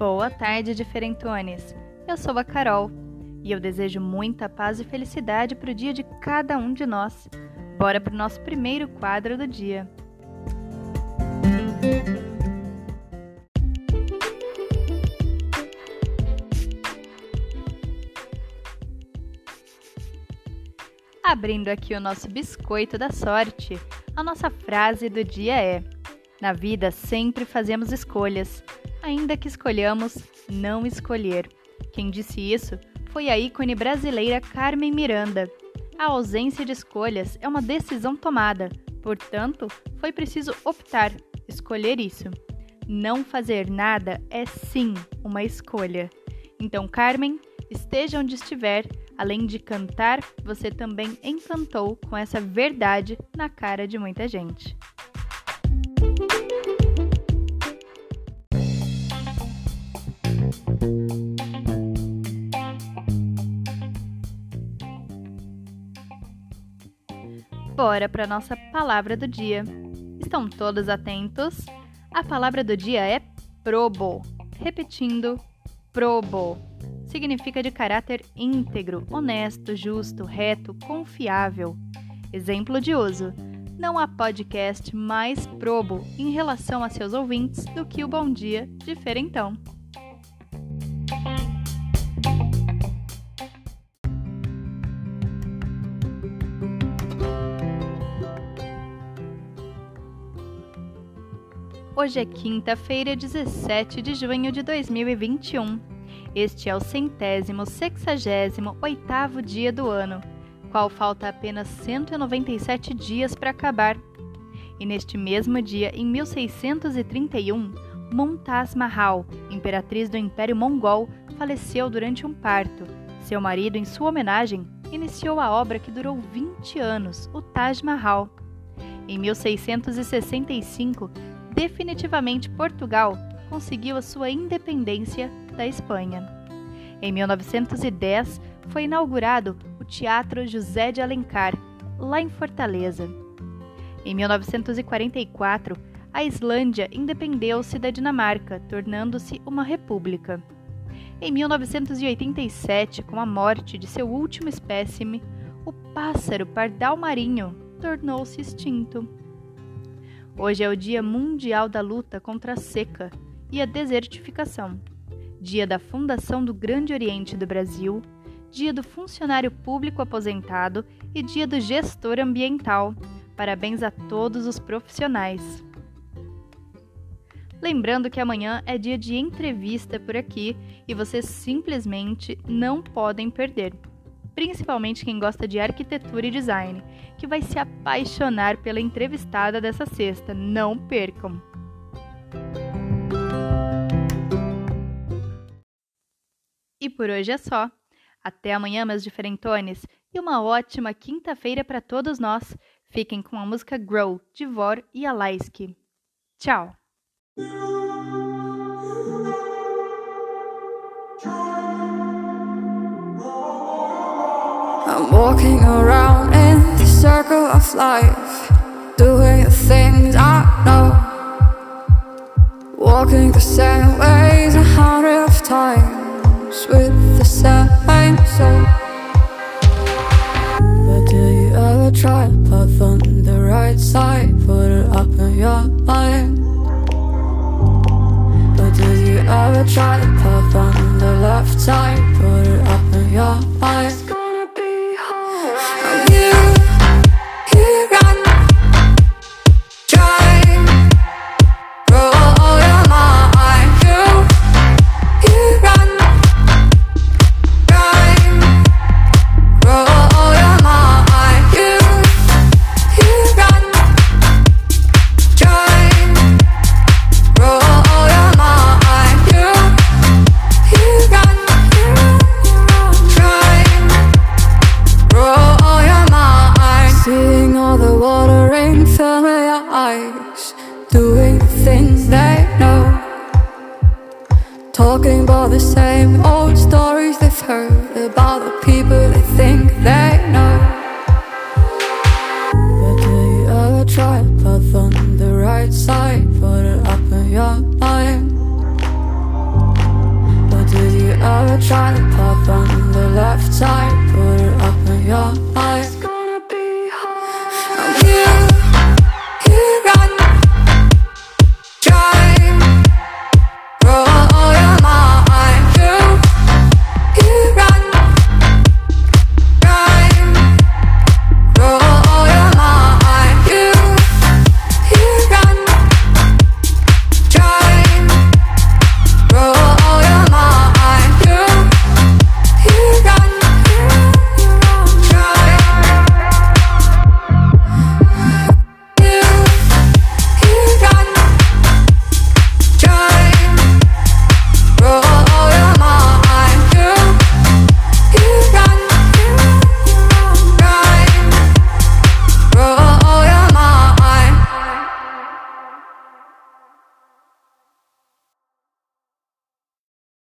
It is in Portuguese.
Boa tarde, diferentones! Eu sou a Carol e eu desejo muita paz e felicidade para o dia de cada um de nós. Bora para o nosso primeiro quadro do dia. Abrindo aqui o nosso biscoito da sorte, a nossa frase do dia é: Na vida sempre fazemos escolhas, ainda que escolhamos não escolher. Quem disse isso foi a ícone brasileira Carmen Miranda. A ausência de escolhas é uma decisão tomada, portanto, foi preciso optar, escolher isso. Não fazer nada é sim uma escolha. Então, Carmen, esteja onde estiver, Além de cantar, você também encantou com essa verdade na cara de muita gente. Bora para nossa palavra do dia. Estão todos atentos? A palavra do dia é probo. Repetindo, probo significa de caráter íntegro, honesto, justo, reto, confiável. Exemplo de uso: não há podcast mais probo em relação a seus ouvintes do que o Bom Dia Diferentão. Hoje é quinta-feira, 17 de junho de 2021. Este é o centésimo sexagésimo oitavo dia do ano, qual falta apenas 197 dias para acabar. E neste mesmo dia, em 1631, Mumtaz Mahal, imperatriz do Império Mongol, faleceu durante um parto. Seu marido, em sua homenagem, iniciou a obra que durou 20 anos, o Taj Mahal. Em 1665, definitivamente Portugal conseguiu a sua independência da Espanha. Em 1910, foi inaugurado o Teatro José de Alencar, lá em Fortaleza. Em 1944, a Islândia independeu-se da Dinamarca, tornando-se uma república. Em 1987, com a morte de seu último espécime, o pássaro pardal marinho tornou-se extinto. Hoje é o Dia Mundial da Luta contra a Seca e a Desertificação dia da fundação do Grande Oriente do Brasil, dia do funcionário público aposentado e dia do gestor ambiental. Parabéns a todos os profissionais. Lembrando que amanhã é dia de entrevista por aqui e vocês simplesmente não podem perder. Principalmente quem gosta de arquitetura e design, que vai se apaixonar pela entrevistada dessa sexta. Não percam! E por hoje é só. Até amanhã, meus diferentones, e uma ótima quinta-feira para todos nós. Fiquem com a música Grow, de Vor e Alaiski. Tchau! I'm walking around in the circle of life, doing the things I know, walking the same ways a hundred of times. with the same soul. But do you ever try path on the right side? Put it up in your mind. But do you ever try path on the left side? Put it up in your mind. Talking about the same old stories they've heard About the people they think they know But do you ever try to path on the right side? Put it up in your mind try to pop on the